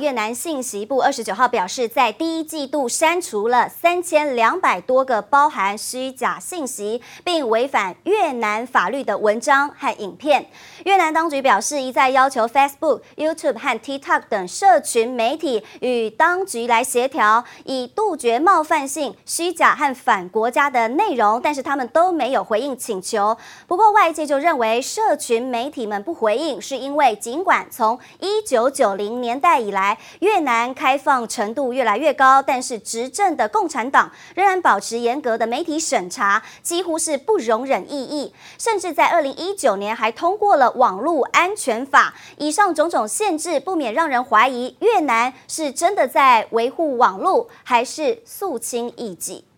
越南信息部二十九号表示，在第一季度删除了三千两百多个包含虚假信息并违反越南法律的文章和影片。越南当局表示，一再要求 Facebook、YouTube 和 TikTok 等社群媒体与当局来协调，以杜绝冒犯性、虚假和反国家的内容，但是他们都没有回应请求。不过，外界就认为，社群媒体们不回应，是因为尽管从一九九零年代以来越南开放程度越来越高，但是执政的共产党仍然保持严格的媒体审查，几乎是不容忍异议，甚至在二零一九年还通过了网络安全法。以上种种限制，不免让人怀疑越南是真的在维护网络，还是肃清异己。